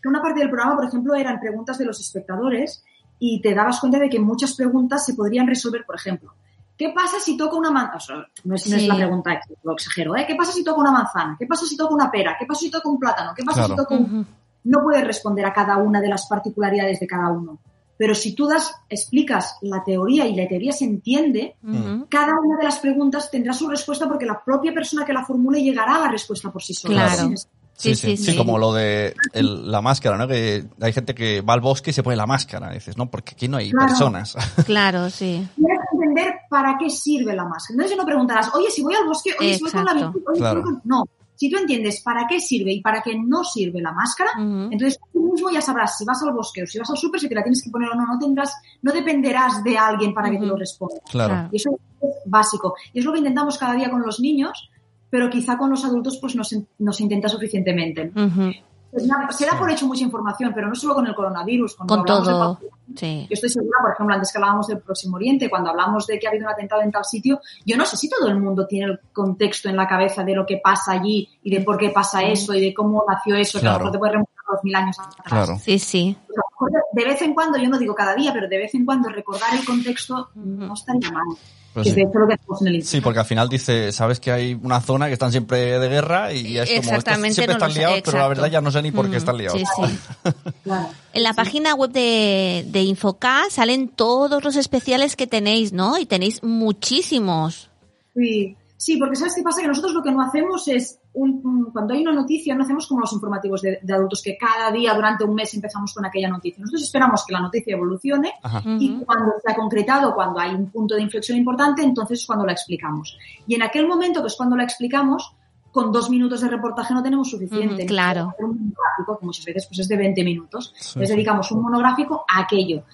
una parte del programa, por ejemplo, eran preguntas de los espectadores y te dabas cuenta de que muchas preguntas se podrían resolver, por ejemplo, ¿qué pasa si toco una manzana? O sea, no, es, no es Sí. la pregunta, lo exagero, ¿eh? ¿Qué pasa si toco una manzana? ¿Qué pasa si toco una pera? ¿Qué pasa si toco un plátano? ¿Qué pasa Claro. si toco un... No puedes responder a cada una de las particularidades de cada uno. Pero si tú das, explicas la teoría y la teoría se entiende, Ujú. cada una de las preguntas tendrá su respuesta porque la propia persona que la formule llegará a la respuesta por sí sola. Claro. Sin- Sí, Sí, sí, sí, sí, sí. como lo de el- la máscara, ¿no? Que hay gente que va al bosque y se pone la máscara. Dices, no, porque aquí no hay Claro. personas. [laughs] Claro, sí. Tienes que entender para qué sirve la máscara. Entonces no preguntarás, oye, si voy al bosque, oye, si voy con la oye, si voy con-". No, si tú entiendes para qué sirve y para qué no sirve la máscara, entonces tú mismo ya sabrás si vas al bosque o si vas al súper, si te la tienes que poner o no, no tendrás, no dependerás de alguien para que te Ujú. lo responda. Claro. Claro. Y eso es básico. Y es lo que intentamos cada día con los niños, pero quizá con los adultos pues no se, no se intenta suficientemente. Ujú. Pues nada, se da por hecho mucha información, pero no solo con el coronavirus. cuando Con todo. Sí. yo estoy segura, por ejemplo, antes que hablábamos del Próximo Oriente, cuando hablamos de que ha habido un atentado en tal sitio, yo no sé si todo el mundo tiene el contexto en la cabeza de lo que pasa allí y de por qué pasa eso y de cómo nació eso, que a lo mejor te puede dos mil años atrás. Claro. Sí, sí. De vez en cuando, yo no digo cada día, pero de vez en cuando recordar el contexto no estaría mal. Pues sí. de hecho lo que hacemos en el Sí, porque al final dice, sabes que hay una zona que están siempre de guerra y es como, siempre no están liados, pero la verdad ya no sé ni por qué están liados. Sí, sí. [laughs] Claro. En la página web de, de Infocá salen todos los especiales que tenéis, ¿no? Y tenéis muchísimos. Sí, sí, porque ¿sabes qué pasa? Que nosotros lo que no hacemos es, un, un- cuando hay una noticia, no hacemos como los informativos de, de adultos, que cada día durante un mes empezamos con aquella noticia. Nosotros esperamos que la noticia evolucione Ajá. y cuando se ha concretado, cuando hay un punto de inflexión importante, entonces es cuando la explicamos. Y en aquel momento, que es cuando la explicamos, con dos minutos de reportaje no tenemos suficiente. Claro. Un monográfico, que muchas veces pues, es de 20 minutos. Sí, Les sí. dedicamos un monográfico a aquello.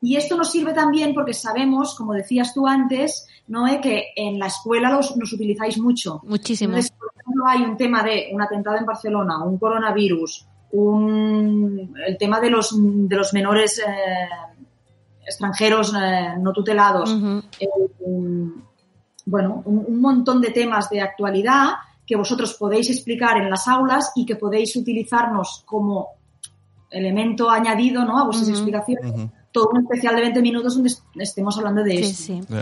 Y esto nos sirve también porque sabemos, como decías tú antes, Noé, que en la escuela los, nos utilizáis mucho. Muchísimo. Entonces, por ejemplo, hay un tema de un atentado en Barcelona, un coronavirus, un, el tema de los, de los menores eh, extranjeros eh, no tutelados, eh, un- bueno, un, un montón de temas de actualidad que vosotros podéis explicar en las aulas y que podéis utilizarnos como elemento añadido ¿no? a vuestras Ujú. explicaciones. Todo un especial de 20 minutos donde est- estemos hablando de Sí, esto. sí.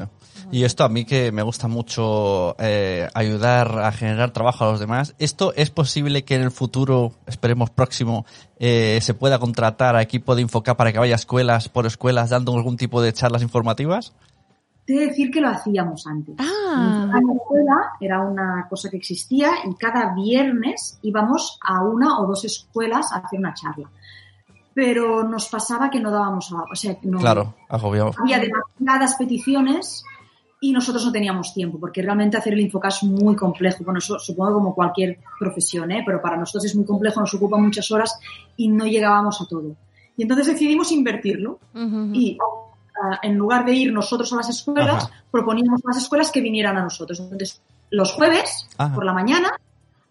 Y esto a mí que me gusta mucho eh, ayudar a generar trabajo a los demás. ¿Esto es posible que en el futuro, esperemos próximo, eh, se pueda contratar a equipo de Infoca para que vaya a escuelas por escuelas dando algún tipo de charlas informativas? Te he de decir que lo hacíamos antes. Ah, En la escuela era una cosa que existía y cada viernes íbamos a una o dos escuelas a hacer una charla. Pero nos pasaba que no dábamos a, o sea, no, Claro, agobiado. había demasiadas peticiones y nosotros no teníamos tiempo, porque realmente hacer el Infocas es muy complejo. Bueno, eso supongo como cualquier profesión, ¿eh? pero para nosotros es muy complejo, nos ocupa muchas horas y no llegábamos a todo. Y entonces decidimos invertirlo. Ujú. Y ah, en lugar de ir nosotros a las escuelas, Ajá. proponíamos a las escuelas que vinieran a nosotros. Entonces, los jueves, Ajá. por la mañana,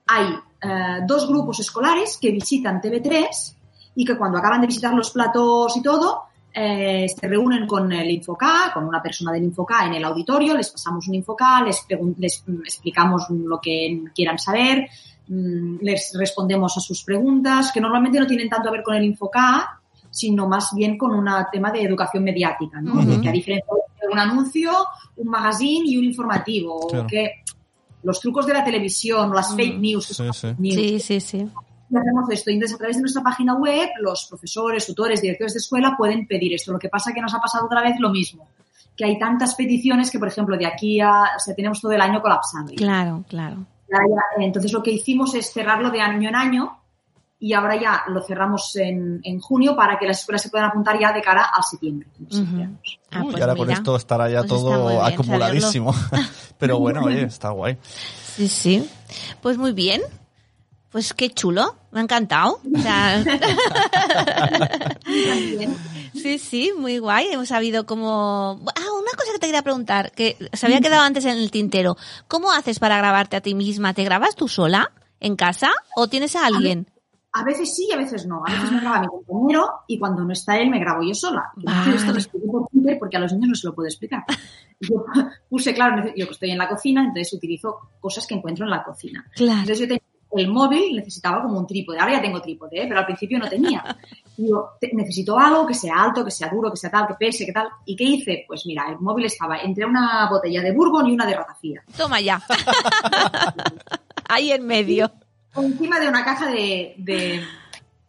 hay eh, dos grupos escolares que visitan TV3 y que cuando acaban de visitar los platos y todo, eh, se reúnen con el Infoca, con una persona del Infoca en el auditorio, les pasamos un Infoca, les, les mm, explicamos lo que quieran saber, mm, les respondemos a sus preguntas, que normalmente no tienen tanto a ver con el Infoca, sino más bien con un tema de educación mediática, ¿no? Que a diferencia de un anuncio, un magazine y un informativo, Claro. que los trucos de la televisión, o las fake news, Sí, sí. news, Sí, sí, sí. y hacemos esto. Y entonces, a través de nuestra página web, los profesores, tutores, directores de escuela pueden pedir esto. Lo que pasa es que nos ha pasado otra vez lo mismo. Que hay tantas peticiones que, por ejemplo, de aquí a. O sea, tenemos todo el año colapsado. ya. Claro, claro. Entonces, lo que hicimos es cerrarlo de año en año y ahora ya lo cerramos en, en junio para que las escuelas se puedan apuntar ya de cara al septiembre. Ujú. Ah, Uy, pues y ahora con mira. esto estará ya Pues todo bien acumuladísimo. [laughs] [laughs] Pero bueno, oye, está guay. Sí, sí. Pues muy bien. Pues qué chulo. Me ha encantado. O sea, sí, sí, muy guay. Hemos sabido cómo... Ah, una cosa que te quería preguntar, que se había quedado antes en el tintero. ¿Cómo haces para grabarte a ti misma? ¿Te grabas tú sola en casa o tienes a alguien? A veces sí y a veces no. A veces me graba mi compañero y cuando no está él me grabo yo sola. Vale. Esto lo explico por Twitter porque a los niños no se lo puedo explicar. Yo puse, claro, yo que estoy en la cocina, entonces utilizo cosas que encuentro en la cocina. Claro. Entonces yo tenía el móvil, necesitaba como un trípode. Ahora ya tengo trípode, ¿eh? pero al principio no tenía. Y Digo, necesito algo que sea alto, que sea duro, que sea tal, que pese, que tal. ¿Y qué hice? Pues mira, el móvil estaba entre una botella de bourbon y una de ratafía. Toma ya. Ahí en medio. Encima de una caja de, de...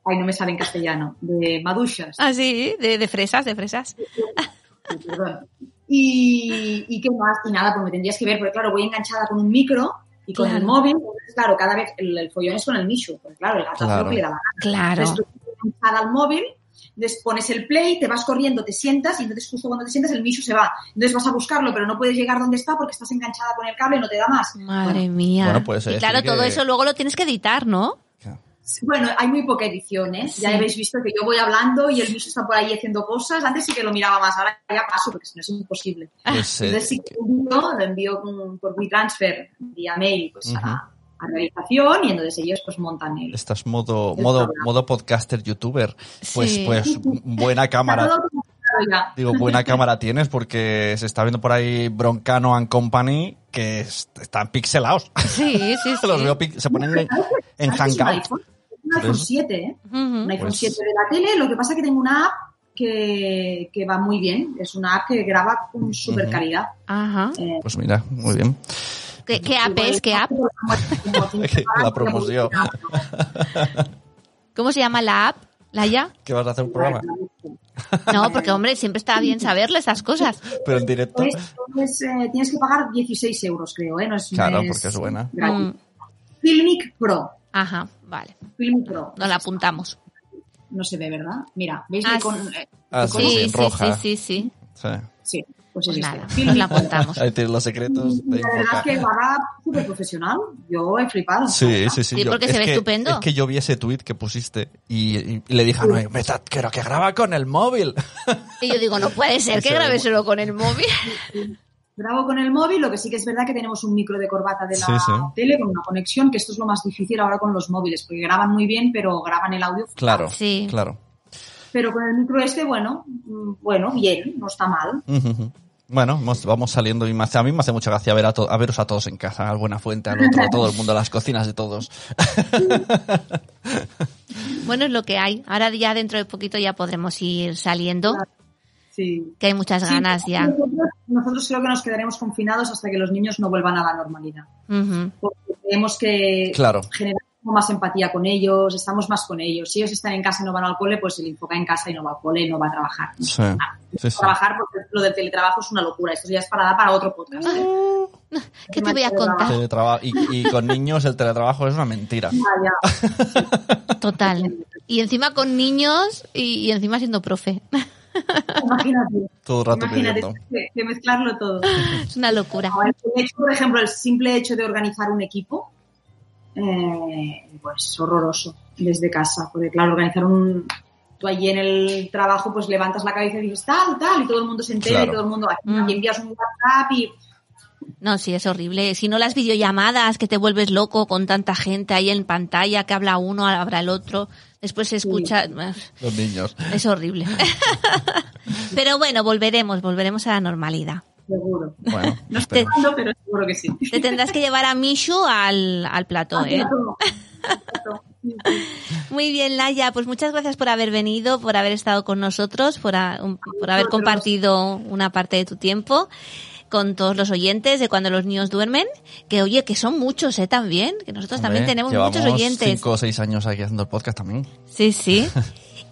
Ay, no me sale en castellano. De maduchas. Así, de, de fresas, de fresas. Sí, perdón. Y, y qué más, y nada, pues me tendrías que ver, porque claro, voy enganchada con un micro y con Claro. el móvil, entonces claro, cada vez el, el follón es con el Michu, porque claro, el gato hace Claro. que le da la gana. Claro. Entonces tú estás enganchada al móvil, entonces pones el play, te vas corriendo, te sientas, y entonces justo cuando te sientas el Michu se va. Entonces vas a buscarlo, pero no puedes llegar donde está porque estás enganchada con el cable y no te da más. Madre mía. Bueno, pues, y claro, todo que- eso luego lo tienes que editar, ¿no? Bueno, hay muy poca edición, ¿eh? Ya habéis visto que yo voy hablando y el Michu está por ahí haciendo cosas. Antes sí que lo miraba más, ahora ya paso porque si no es imposible. Pues, eh, Entonces sí que lo envío, lo envío por WeTransfer vía mail pues, a, a realización y entonces ellos pues montan el... estás modo, El modo, programa. modo podcaster youtuber. Pues, Sí. pues buena cámara. Digo, buena cámara tienes porque se está viendo por ahí Broncano and Company que es- están pixelados. Sí, sí, [laughs] sí. Los veo se ponen en, en ¿Sabes que es un Hangout. Un iPhone Pues- 7, ¿eh? Un iPhone Pues- 7 de la tele. Lo que pasa es que tengo una app que, que va muy bien. Es una app que graba con super calidad. Ajá. Eh, Pues mira, muy bien. ¿Qué, qué app es? ¿Qué app? [laughs] [laughs] La promoción. ¿Cómo se llama la app? ¿Laia? ¿Qué vas a hacer un programa? No, porque hombre, siempre está bien saberle esas cosas. Pero en directo. Pues, pues, eh, tienes que pagar 16 euros, creo, ¿eh? No es, Claro, porque es buena. Mm, Filmic Pro. Ajá, vale. Filmic Pro. Nos la apuntamos. No se ve, ¿verdad? Mira, ¿veis? Ah, con, sí. eh, Ah, sí, Sí, sí, roja. sí, sí, sí. Sí. Sí, pues, Pues es nada, este. nos Filmic la apuntamos. Ahí tienes los secretos de La verdad es que va súper profesional. Yo he flipado. Sí, sí, sí. Sí, yo- porque se ve que- estupendo. Es que yo vi ese tweet que pusiste y, y- y le dije a Noé, "Meta, quiero que graba con el móvil. Y yo digo, no puede ser [laughs] que grabe solo con el móvil. Grabo con el móvil, lo que sí que es verdad que tenemos un micro de corbata de la Sí, sí. tele con una conexión, que esto es lo más difícil ahora con los móviles, porque graban muy bien, pero graban el audio. Claro, Sí. claro. Pero con el micro este, bueno, mm, bueno, bien, no está mal. Bueno, vamos saliendo y a mí me hace mucha gracia ver a, to- a veros a todos en casa, al Buena Fuente, al otro, a todo el mundo, a las cocinas de todos. [laughs] Bueno, es lo que hay. Ahora ya dentro de poquito ya podremos ir saliendo, Sí. que hay muchas Sí, ganas ya. Nosotros, nosotros creo que nos quedaremos confinados hasta que los niños no vuelvan a la normalidad. Porque tenemos que Claro. generar más empatía con ellos, estamos más con ellos. Si ellos están en casa y no van al cole, pues el enfoca en casa y no va al cole y no va a trabajar. Sí, sí, sí. Trabajar, porque lo del teletrabajo es una locura. Esto ya es para, para otro podcast. ¿eh? [laughs] ¿Qué te voy a contar? Y, y con niños el teletrabajo es una mentira. Ya, ya. [laughs] Total. Y encima con niños y, y encima siendo profe. Imagínate. Todo el rato Imagínate que mezclarlo todo. [laughs] Es una locura. El hecho, por ejemplo, el simple hecho de organizar un equipo, eh, pues horroroso desde casa. Porque claro, organizar un, tú allí en el trabajo pues levantas la cabeza y dices tal, tal, y todo el mundo se entera Claro. y todo el mundo Mm. y envías un WhatsApp y No, sí, es horrible. Si no las videollamadas, que te vuelves loco con tanta gente ahí en pantalla, que habla uno, habla el otro, después se escucha... Los niños. Es horrible. [laughs] Pero bueno, volveremos, volveremos a la normalidad. seguro. Bueno, [laughs] No cuándo, pero seguro que sí. Te tendrás que llevar a Mishu al, al plató, ¿eh? [laughs] Muy bien, Laia, pues muchas gracias por haber venido, por haber estado con nosotros, por, a- un- por haber compartido una parte de tu tiempo con todos los oyentes de cuando los niños duermen, que oye, que son muchos, ¿eh? También, que nosotros también tenemos muchos oyentes. cinco o seis años aquí haciendo el podcast también. Sí, sí. [laughs]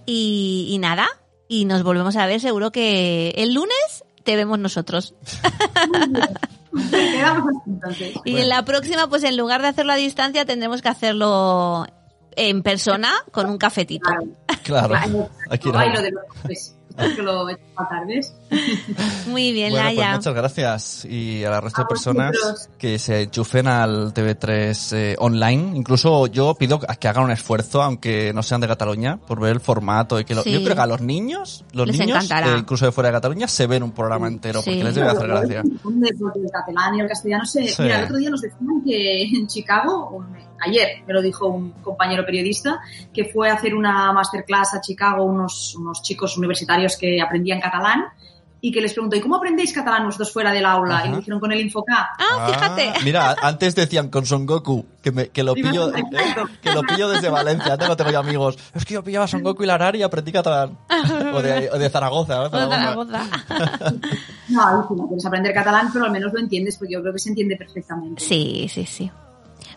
Y, y nada, y nos volvemos a ver seguro que el lunes te vemos nosotros. [laughs] Y en la próxima, pues en lugar de hacerlo a distancia, tendremos que hacerlo en persona con un cafetito. Claro. Aquí no. Lo de los pues, esto que lo he hecho a tardes. [laughs] Muy bien, Bueno, pues Laia. muchas gracias y a la resto A de personas vosotros. que se enchufen al TV3 eh, online. Incluso yo pido que hagan un esfuerzo, aunque no sean de Cataluña, por ver el formato y que lo- Sí. yo creo que a los niños, los Les niños, eh, incluso de fuera de Cataluña, se ven un programa entero Sí. porque les debe hacer gracia. Porque el catalán y el castellano se... Sí. Mira, el otro día nos decían que en Chicago, ayer me lo dijo un compañero periodista, que fue a hacer una masterclass a Chicago unos, unos chicos universitarios que aprendían catalán y que les preguntó, ¿y cómo aprendéis catalán vosotros fuera del aula? Ajá. Y me dijeron con el Infocap. Ah, fíjate. mira, antes decían con Son Goku, que, me- que lo pillo, no, exacto. que lo pillo desde Valencia, tengo, tengo yo amigos. Es que yo pillaba Son Goku y la Arari y aprendí catalán. O de, o de Zaragoza, [laughs] ¿eh? Zaragoza. [laughs] No, no quieres aprender catalán, pero al menos lo entiendes, porque yo creo que se entiende perfectamente. Sí, sí, sí.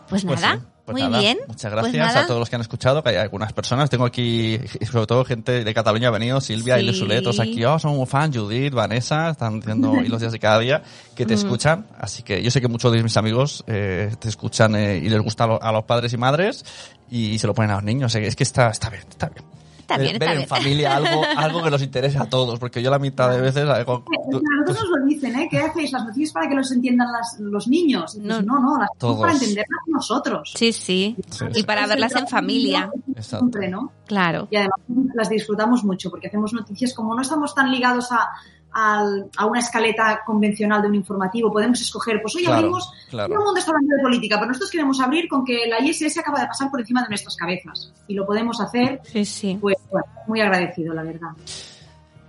Pues Pues nada, sí, pues muy nada. bien. Muchas Pues gracias a todos los que han escuchado, que hay algunas personas. Tengo aquí, [laughs] sobre todo gente de Cataluña ha venido, Silvia Sí. y Lesuletos aquí, oh, somos muy fan, Judith, Vanessa, están diciendo [laughs] y los días de cada día que te Mm. escuchan. Así que yo sé que muchos de mis amigos eh, te escuchan eh, y les gusta a, lo- a los padres y madres y se lo ponen a los niños. Es que está, está bien, está bien. Está Ver- en familia algo, [laughs] algo que nos interese a todos, porque yo la mitad de veces algo, nosotros nos lo dicen, ¿eh? ¿Qué hacéis las noticias para que los entiendan las- los niños? No. no, no, las Todos. para entenderlas nosotros. Sí, sí. Sí, Y sí. para verlas en familia. Exacto. Siempre, ¿no? Claro. Y además las disfrutamos mucho porque hacemos noticias como no estamos tan ligados a, al- a una escaleta convencional de un informativo, podemos escoger, pues hoy Claro, abrimos, claro. todo el mundo está hablando de política, pero nosotros queremos abrir con que la ISS acaba de pasar por encima de nuestras cabezas. Y lo podemos hacer, Sí, sí. pues bueno, muy agradecido, la verdad.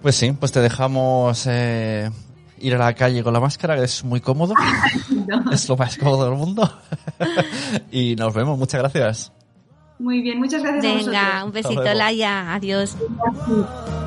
Pues sí, pues te dejamos eh, ir a la calle con la máscara, que es muy cómodo. [laughs] es lo más cómodo del mundo. [laughs] y nos vemos, muchas gracias. Muy bien, muchas gracias a Venga, vosotros. un besito. Laia. Adiós. Gracias.